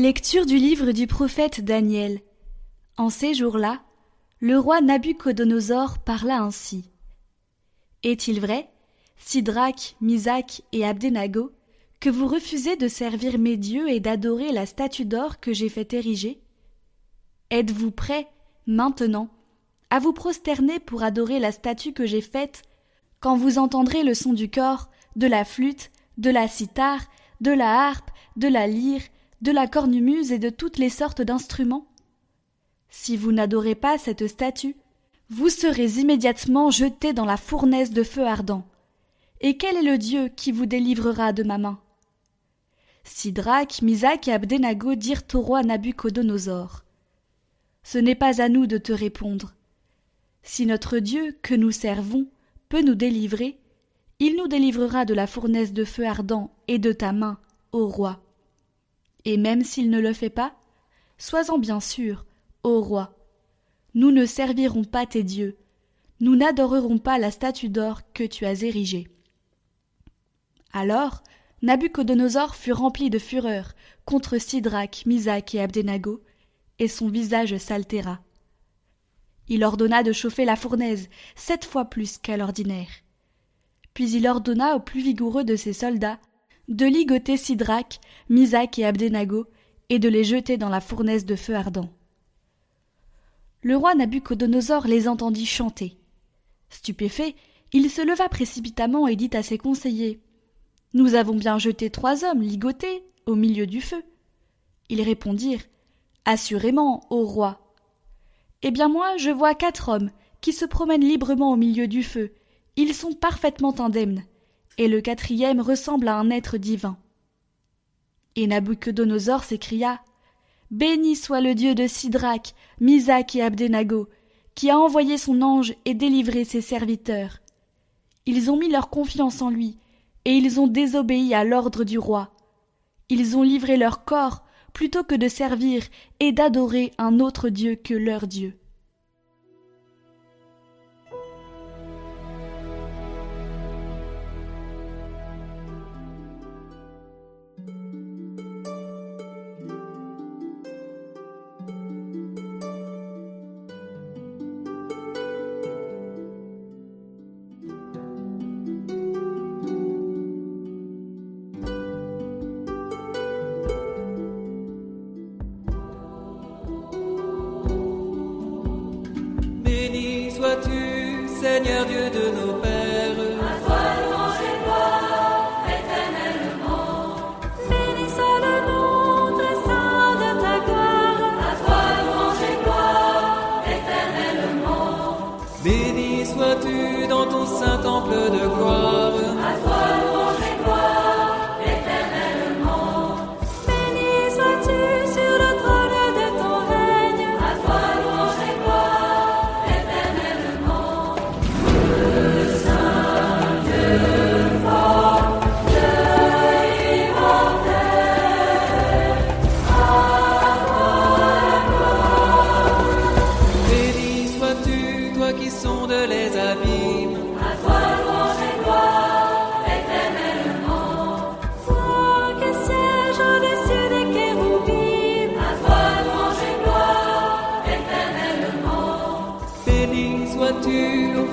Lecture du livre du prophète Daniel. En ces jours-là, le roi Nabuchodonosor parla ainsi. Est-il vrai, Sidrach, Misac et Abdenago, que vous refusez de servir mes dieux et d'adorer la statue d'or que j'ai fait ériger? Êtes-vous prêts, maintenant, à vous prosterner pour adorer la statue que j'ai faite quand vous entendrez le son du corps, de la flûte, de la cithare, de la harpe, de la lyre, de la cornemuse et de toutes les sortes d'instruments Si vous n'adorez pas cette statue, vous serez immédiatement jeté dans la fournaise de feu ardent. Et quel est le Dieu qui vous délivrera de ma main? Sidrach, Misac et Abdenago dirent au roi Nabuchodonosor Ce n'est pas à nous de te répondre. Si notre Dieu, que nous servons, peut nous délivrer, il nous délivrera de la fournaise de feu ardent et de ta main, ô roi. Et même s'il ne le fait pas, sois-en bien sûr, ô roi. Nous ne servirons pas tes dieux, nous n'adorerons pas la statue d'or que tu as érigée. Alors Nabuchodonosor fut rempli de fureur contre Sidrach, Misac et Abdenago, et son visage s'altéra. Il ordonna de chauffer la fournaise sept fois plus qu'à l'ordinaire. Puis il ordonna aux plus vigoureux de ses soldats de ligoter Sidrach, Misac et Abdenago, et de les jeter dans la fournaise de feu ardent. Le roi Nabuchodonosor les entendit chanter. Stupéfait, il se leva précipitamment et dit à ses conseillers Nous avons bien jeté trois hommes ligotés au milieu du feu. Ils répondirent Assurément, ô roi. Eh bien moi, je vois quatre hommes qui se promènent librement au milieu du feu. Ils sont parfaitement indemnes et le quatrième ressemble à un être divin. Et Nabuchodonosor s'écria Béni soit le Dieu de Sidrach, Misac et Abdenago, qui a envoyé son ange et délivré ses serviteurs. Ils ont mis leur confiance en lui, et ils ont désobéi à l'ordre du roi. Ils ont livré leur corps plutôt que de servir et d'adorer un autre Dieu que leur Dieu.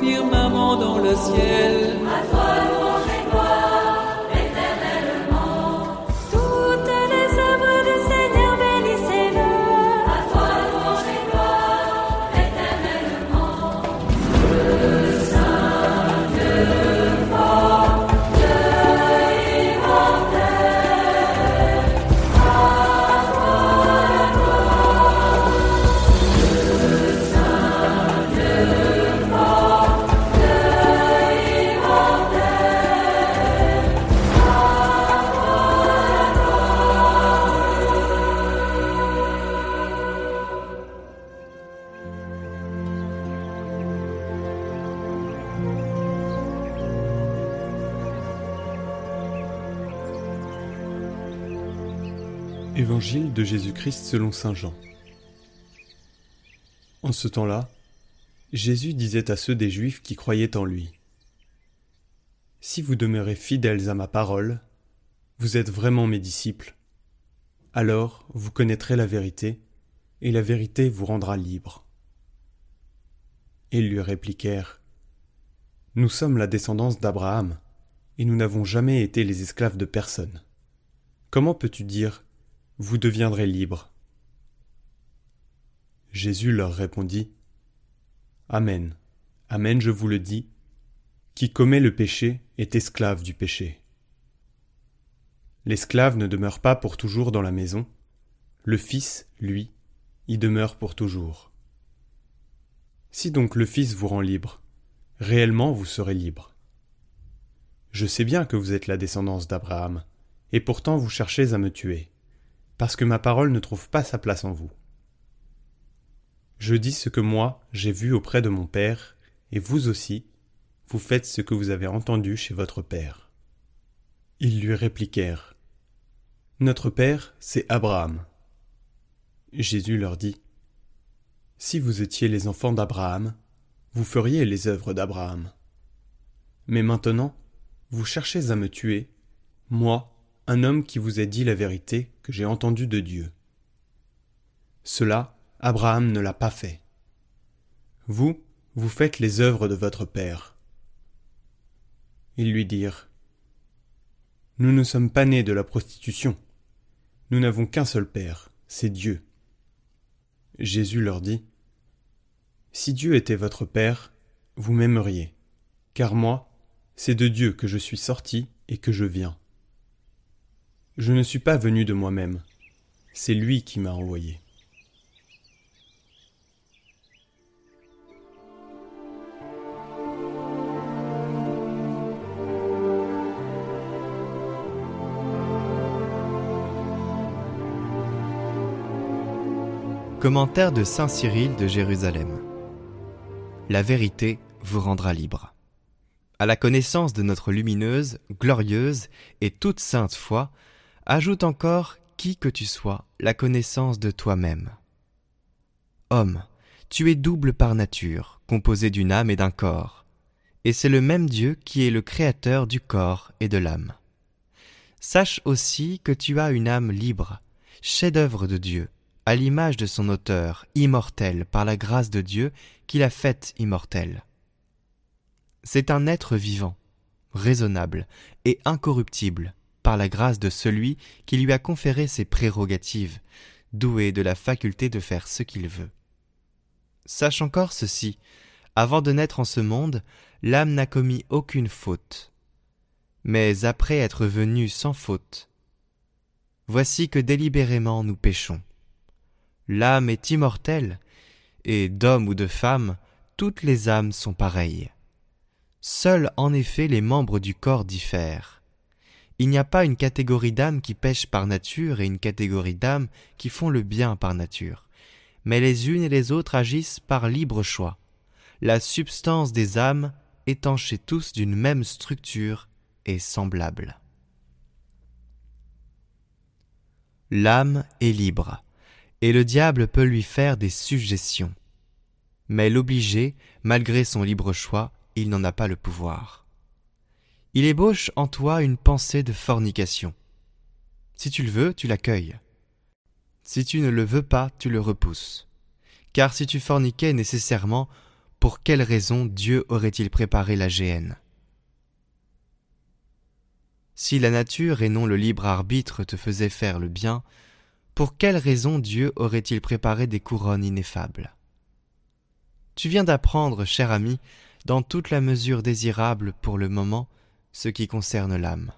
Firmament dans le ciel. De Jésus-Christ selon Saint Jean. En ce temps-là, Jésus disait à ceux des Juifs qui croyaient en lui Si vous demeurez fidèles à ma parole, vous êtes vraiment mes disciples. Alors vous connaîtrez la vérité, et la vérité vous rendra libre. Ils lui répliquèrent Nous sommes la descendance d'Abraham, et nous n'avons jamais été les esclaves de personne. Comment peux-tu dire Vous deviendrez libres Jésus leur répondit Amen, Amen, je vous le dis, qui commet le péché est esclave du péché. L'esclave ne demeure pas pour toujours dans la maison, le Fils, lui, y demeure pour toujours. Si donc le Fils vous rend libre, réellement vous serez libre. Je sais bien que vous êtes la descendance d'Abraham, et pourtant vous cherchez à me tuer, parce que ma parole ne trouve pas sa place en vous. Je dis ce que moi j'ai vu auprès de mon Père, et vous aussi, vous faites ce que vous avez entendu chez votre Père. Ils lui répliquèrent. Notre Père, c'est Abraham. Jésus leur dit. Si vous étiez les enfants d'Abraham, vous feriez les œuvres d'Abraham. Mais maintenant, vous cherchez à me tuer, moi, un homme qui vous a dit la vérité j'ai entendue de Dieu. Cela, Abraham ne l'a pas fait. Vous, vous faites les œuvres de votre Père. Ils lui dirent. Nous ne sommes pas nés de la prostitution. Nous n'avons qu'un seul Père, c'est Dieu. Jésus leur dit. Si Dieu était votre Père, vous m'aimeriez, car moi, c'est de Dieu que je suis sorti et que je viens. Je ne suis pas venu de moi-même, c'est lui qui m'a envoyé. Commentaire de Saint Cyril de Jérusalem. La vérité vous rendra libre à la connaissance de notre lumineuse, glorieuse et toute sainte foi, ajoute encore, qui que tu sois, la connaissance de toi-même. Homme, tu es double par nature, composé d'une âme et d'un corps, et c'est le même Dieu qui est le créateur du corps et de l'âme. Sache aussi que tu as une âme libre, chef-d'œuvre de Dieu, à l'image de son auteur, immortel par la grâce de Dieu qui l'a faite immortelle. C'est un être vivant, raisonnable et incorruptible par la grâce de celui qui lui a conféré ses prérogatives, doué de la faculté de faire ce qu'il veut. Sache encore ceci, avant de naître en ce monde, l'âme n'a commis aucune faute. Mais après être venue sans faute, voici que délibérément nous péchons. L'âme est immortelle, et d'homme ou de femme, toutes les âmes sont pareilles. Seuls en effet les membres du corps diffèrent. Il n'y a pas une catégorie d'âmes qui pêchent par nature et une catégorie d'âmes qui font le bien par nature, mais les unes et les autres agissent par libre choix, la substance des âmes étant chez tous d'une même structure et semblable. L'âme est libre, et le diable peut lui faire des suggestions. Mais l'obligé, malgré son libre choix, il n'en a pas le pouvoir. Il ébauche en toi une pensée de fornication. Si tu le veux, tu l'accueilles. Si tu ne le veux pas, tu le repousses. Car si tu forniquais nécessairement, pour quelle raison Dieu aurait-il préparé la géhenne? Si la nature et non le libre arbitre te faisaient faire le bien, pour quelle raison Dieu aurait-il préparé des couronnes ineffables? Tu viens d'apprendre, cher ami, dans toute la mesure désirable pour le moment ce qui concerne l'âme.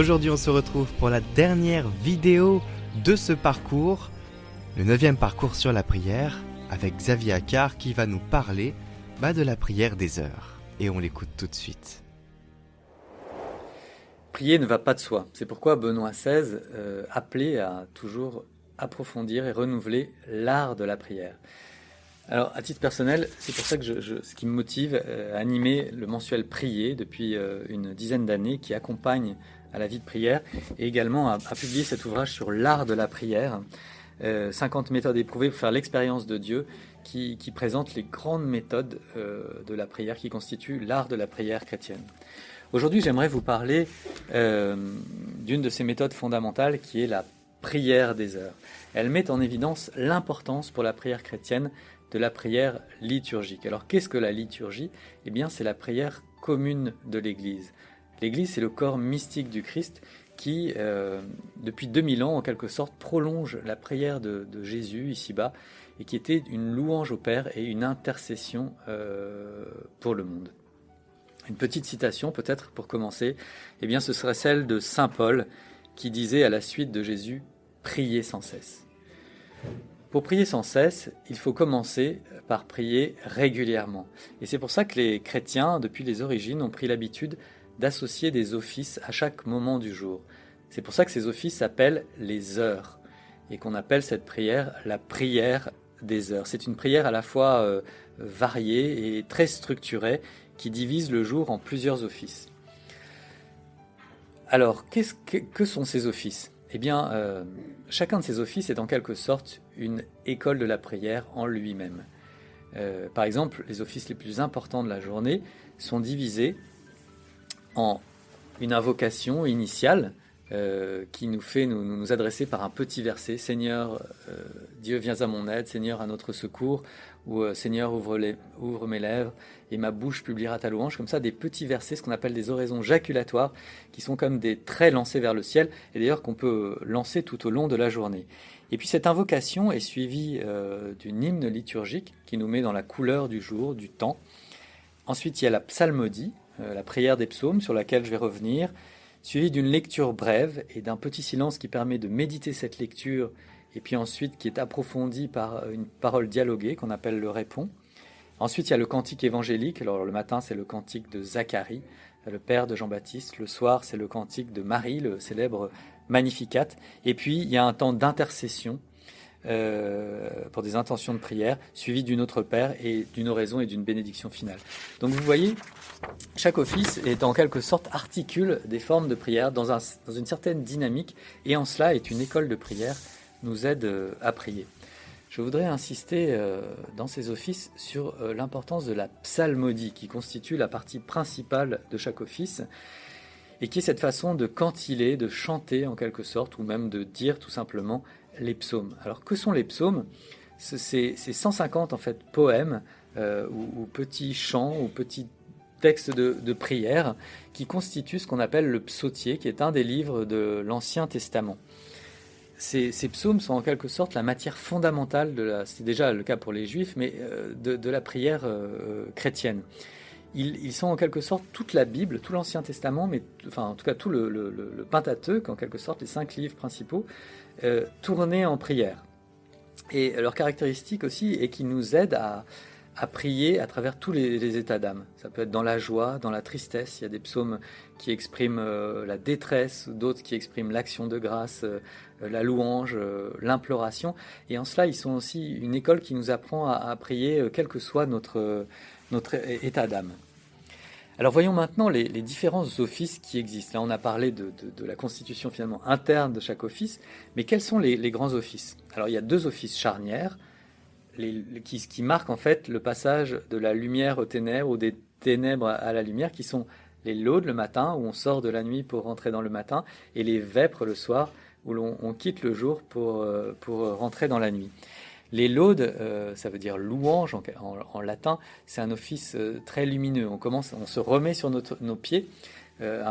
Aujourd'hui, on se retrouve pour la dernière vidéo de ce parcours, le neuvième parcours sur la prière, avec Xavier Accard qui va nous parler bah, de la prière des heures. Et on l'écoute tout de suite. Prier ne va pas de soi. C'est pourquoi Benoît XVI euh, appelait à toujours approfondir et renouveler l'art de la prière. Alors, à titre personnel, c'est pour ça que ce qui me motive euh, à animer le mensuel Prier depuis euh, une dizaine d'années, qui accompagne à la vie de prière, et également à, publier cet ouvrage sur l'art de la prière, 50 méthodes éprouvées pour faire l'expérience de Dieu, qui, présente les grandes méthodes de la prière, qui constituent l'art de la prière chrétienne. Aujourd'hui, j'aimerais vous parler euh, d'une de ces méthodes fondamentales qui est la prière des heures. Elle met en évidence l'importance pour la prière chrétienne de la prière liturgique. Alors qu'est-ce que la liturgie? Eh bien, c'est la prière commune de l'Église. L'Église, c'est le corps mystique du Christ qui, euh, depuis 2000 ans, en quelque sorte, prolonge la prière de, Jésus ici-bas et qui était une louange au Père et une intercession euh, pour le monde. Une petite citation peut-être pour commencer, eh bien ce serait celle de Saint Paul qui disait à la suite de Jésus priez sans cesse. Pour prier sans cesse, il faut commencer par prier régulièrement. Et c'est pour ça que les chrétiens, depuis les origines, ont pris l'habitude d'associer des offices à chaque moment du jour. C'est pour ça que ces offices s'appellent les heures et qu'on appelle cette prière la prière des heures. C'est une prière à la fois euh, variée et très structurée qui divise le jour en plusieurs offices. Alors, que, sont ces offices? Eh bien, euh, chacun de ces offices est en quelque sorte une école de la prière en lui-même. Euh, par exemple, les offices les plus importants de la journée sont divisés en une invocation initiale euh, qui nous fait nous, nous, adresser par un petit verset Seigneur, Dieu viens à mon aide, Seigneur à notre secours, ou euh, Seigneur, ouvre, les, ouvre mes lèvres et ma bouche publiera ta louange. Comme ça, des petits versets, ce qu'on appelle des oraisons jaculatoires, qui sont comme des traits lancés vers le ciel, et d'ailleurs qu'on peut lancer tout au long de la journée. Et puis cette invocation est suivie euh, d'une hymne liturgique qui nous met dans la couleur du jour, du temps. Ensuite, il y a la psalmodie, euh, la prière des psaumes, sur laquelle je vais revenir, suivie d'une lecture brève et d'un petit silence qui permet de méditer cette lecture et puis ensuite qui est approfondi par une parole dialoguée qu'on appelle le répond. Ensuite, il y a le cantique évangélique. Alors le matin, c'est le cantique de Zacharie, le père de Jean-Baptiste. Le soir, c'est le cantique de Marie, le célèbre Magnificat. Et puis, il y a un temps d'intercession euh, pour des intentions de prière, suivi d'une autre Père et d'une oraison et d'une bénédiction finale. Donc vous voyez, chaque office est en quelque sorte articule des formes de prière dans, un, dans une certaine dynamique et en cela est une école de prière nous aide euh, à prier. Je voudrais insister euh, dans ces offices sur l'importance de la psalmodie qui constitue la partie principale de chaque office et qui est cette façon de cantiler, de chanter en quelque sorte ou même de dire tout simplement les psaumes. Alors que sont les psaumes? C'est 150 en fait poèmes ou, petits chants ou petits textes de, de prière qui constituent ce qu'on appelle le psautier qui est un des livres de l'Ancien Testament ces, psaumes sont en quelque sorte la matière fondamentale de la, c'est déjà le cas pour les juifs, mais euh, de, la prière euh, chrétienne. Ils, sont en quelque sorte toute la Bible, tout l'Ancien Testament, mais enfin en tout cas tout le, Pentateuque, en quelque sorte les cinq livres principaux, euh, tournés en prière. Et leur caractéristique aussi est qu'ils nous aident à, prier à travers tous les, états d'âme. Ça peut être dans la joie, dans la tristesse. Il y a des psaumes qui expriment euh, la détresse, d'autres qui expriment l'action de grâce, euh, la louange, l'imploration. Et en cela, ils sont aussi une école qui nous apprend à, prier quel que soit notre, notre état d'âme. Alors voyons maintenant les, différents offices qui existent. Là, on a parlé de, la constitution finalement interne de chaque office, mais quels sont les, grands offices? Alors il y a deux offices charnières qui, qui marquent en fait le passage de la lumière aux ténèbres ou des ténèbres à la lumière, qui sont les laudes le matin, où on sort de la nuit pour rentrer dans le matin, et les vêpres le soir, où l'on quitte le jour pour, euh, pour rentrer dans la nuit. Les laudes, euh, ça veut dire louange en, latin, c'est un office euh, très lumineux. On commence, on se remet sur nos pieds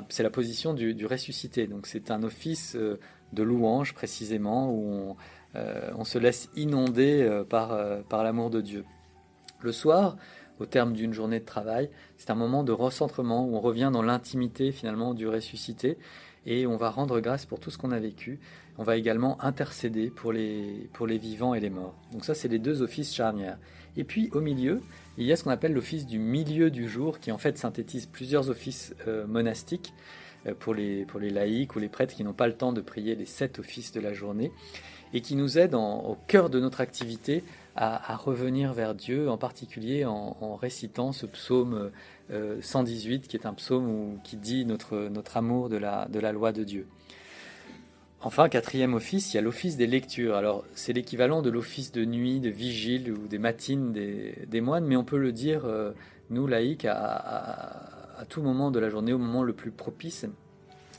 c'est la position du, ressuscité. Donc c'est un office de louange précisément où on, se laisse inonder par, par l'amour de Dieu. Le soir, au terme d'une journée de travail, c'est un moment de recentrement où on revient dans l'intimité finalement du ressuscité et on va rendre grâce pour tout ce qu'on a vécu. On va également intercéder pour les, pour les vivants et les morts. Donc ça, c'est les deux offices charnières. Et puis au milieu, il y a ce qu'on appelle l'office du milieu du jour, qui en fait synthétise plusieurs offices euh, monastiques euh, pour, les, pour les laïcs ou les prêtres qui n'ont pas le temps de prier les sept offices de la journée, et qui nous aident au cœur de notre activité à, revenir vers Dieu, en particulier en, récitant ce psaume 118, euh, qui est un psaume qui dit notre, amour de la, de la loi de Dieu. Enfin, quatrième office, il y a l'office des lectures. Alors, c'est l'équivalent de l'office de nuit, de vigile ou des matines des, moines, mais on peut le dire, euh, nous, laïcs, à, à, tout moment de la journée, au moment le plus propice.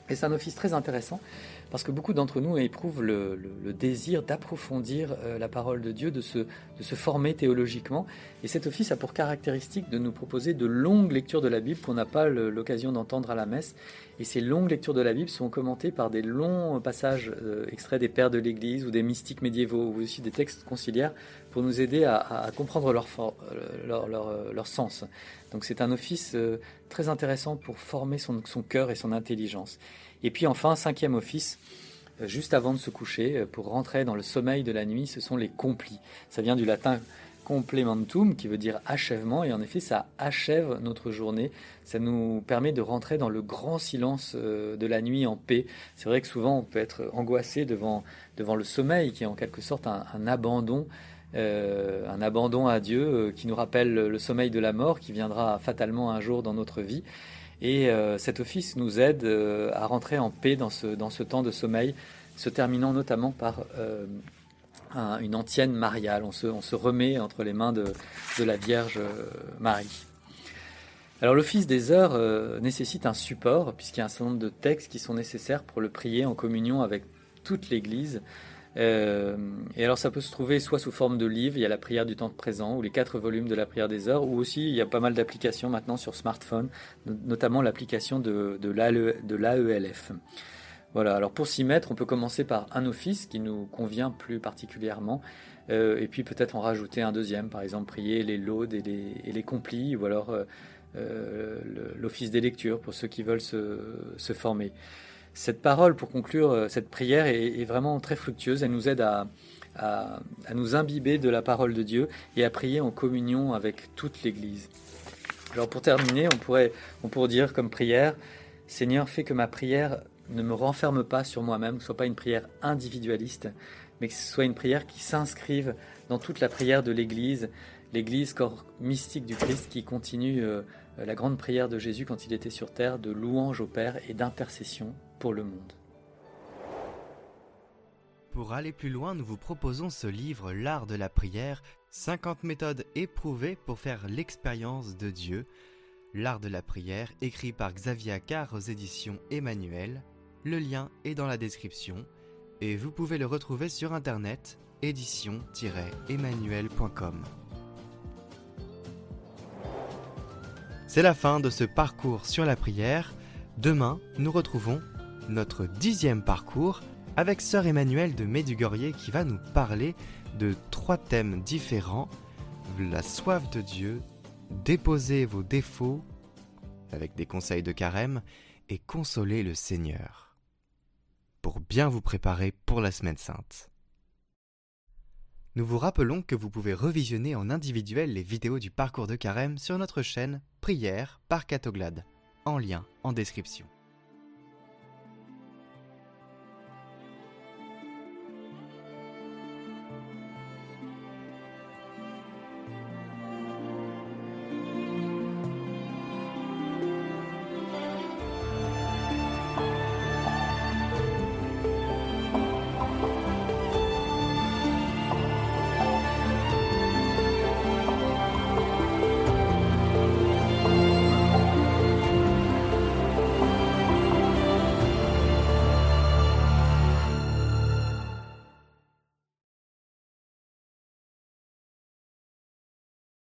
Et c'est un office très intéressant parce que beaucoup d'entre nous éprouvent le, désir d'approfondir euh, la parole de Dieu, de se, de se former théologiquement. Et cet office a pour caractéristique de nous proposer de longues lectures de la Bible qu'on n'a pas l'occasion d'entendre à la messe. Et ces longues lectures de la Bible sont commentées par des longs passages euh, extraits des pères de l'Église ou des mystiques médiévaux ou aussi des textes conciliaires pour nous aider à, comprendre leur, leur, leur, leur, sens. Donc c'est un office euh, très intéressant pour former son, son cœur et son intelligence. Et puis enfin, cinquième office, euh, juste avant de se coucher, euh, pour rentrer dans le sommeil de la nuit, ce sont les complis. Ça vient du latin complementum, qui veut dire achèvement, et en effet, ça achève notre journée. Ça nous permet de rentrer dans le grand silence euh, de la nuit en paix. C'est vrai que souvent, on peut être angoissé devant, devant le sommeil, qui est en quelque sorte un, abandon. un abandon à Dieu qui nous rappelle le sommeil de la mort qui viendra fatalement un jour dans notre vie. Et euh, cet office nous aide euh, à rentrer en paix dans ce, dans ce temps de sommeil, se terminant notamment par euh, une antienne mariale. On se, remet entre les mains de, de la Vierge Marie. Alors l'office des heures nécessite un support, puisqu'il y a un certain nombre de textes qui sont nécessaires pour le prier en communion avec toute l'Église. Euh, et alors ça peut se trouver soit sous forme de livre, il y a la prière du temps présent, ou les quatre volumes de la prière des heures, ou aussi il y a pas mal d'applications maintenant sur smartphone, notamment l'application de, de l'AELF. Voilà, alors pour s'y mettre, on peut commencer par un office qui nous convient plus particulièrement, euh, et puis peut-être en rajouter un deuxième, par exemple prier les laudes et les, et complis, ou alors euh, l'office des lectures pour ceux qui veulent se former cette parole, pour conclure, euh, cette prière est, vraiment très fructueuse. Elle nous aide à, nous imbiber de la parole de Dieu et à prier en communion avec toute l'Église. Alors pour terminer, on pourrait, on pourrait dire comme prière, Seigneur, fais que ma prière ne me renferme pas sur moi-même, que ce soit pas une prière individualiste, mais que ce soit une prière qui s'inscrive dans toute la prière de l'Église, l'Église corps mystique du Christ qui continue euh, la grande prière de Jésus quand il était sur terre de louange au Père et d'intercession pour le monde. Pour aller plus loin, nous vous proposons ce livre L'art de la prière, 50 méthodes éprouvées pour faire l'expérience de Dieu. L'art de la prière, écrit par Xavier Accard aux éditions Emmanuel. Le lien est dans la description et vous pouvez le retrouver sur internet édition-emmanuel.com. C'est la fin de ce parcours sur la prière. Demain, nous retrouvons notre dixième parcours avec Sœur Emmanuelle de Médugorier qui va nous parler de trois thèmes différents. La soif de Dieu, déposer vos défauts avec des conseils de carême et consoler le Seigneur pour bien vous préparer pour la semaine sainte. Nous vous rappelons que vous pouvez revisionner en individuel les vidéos du parcours de carême sur notre chaîne Prière par Catoglade, en lien en description.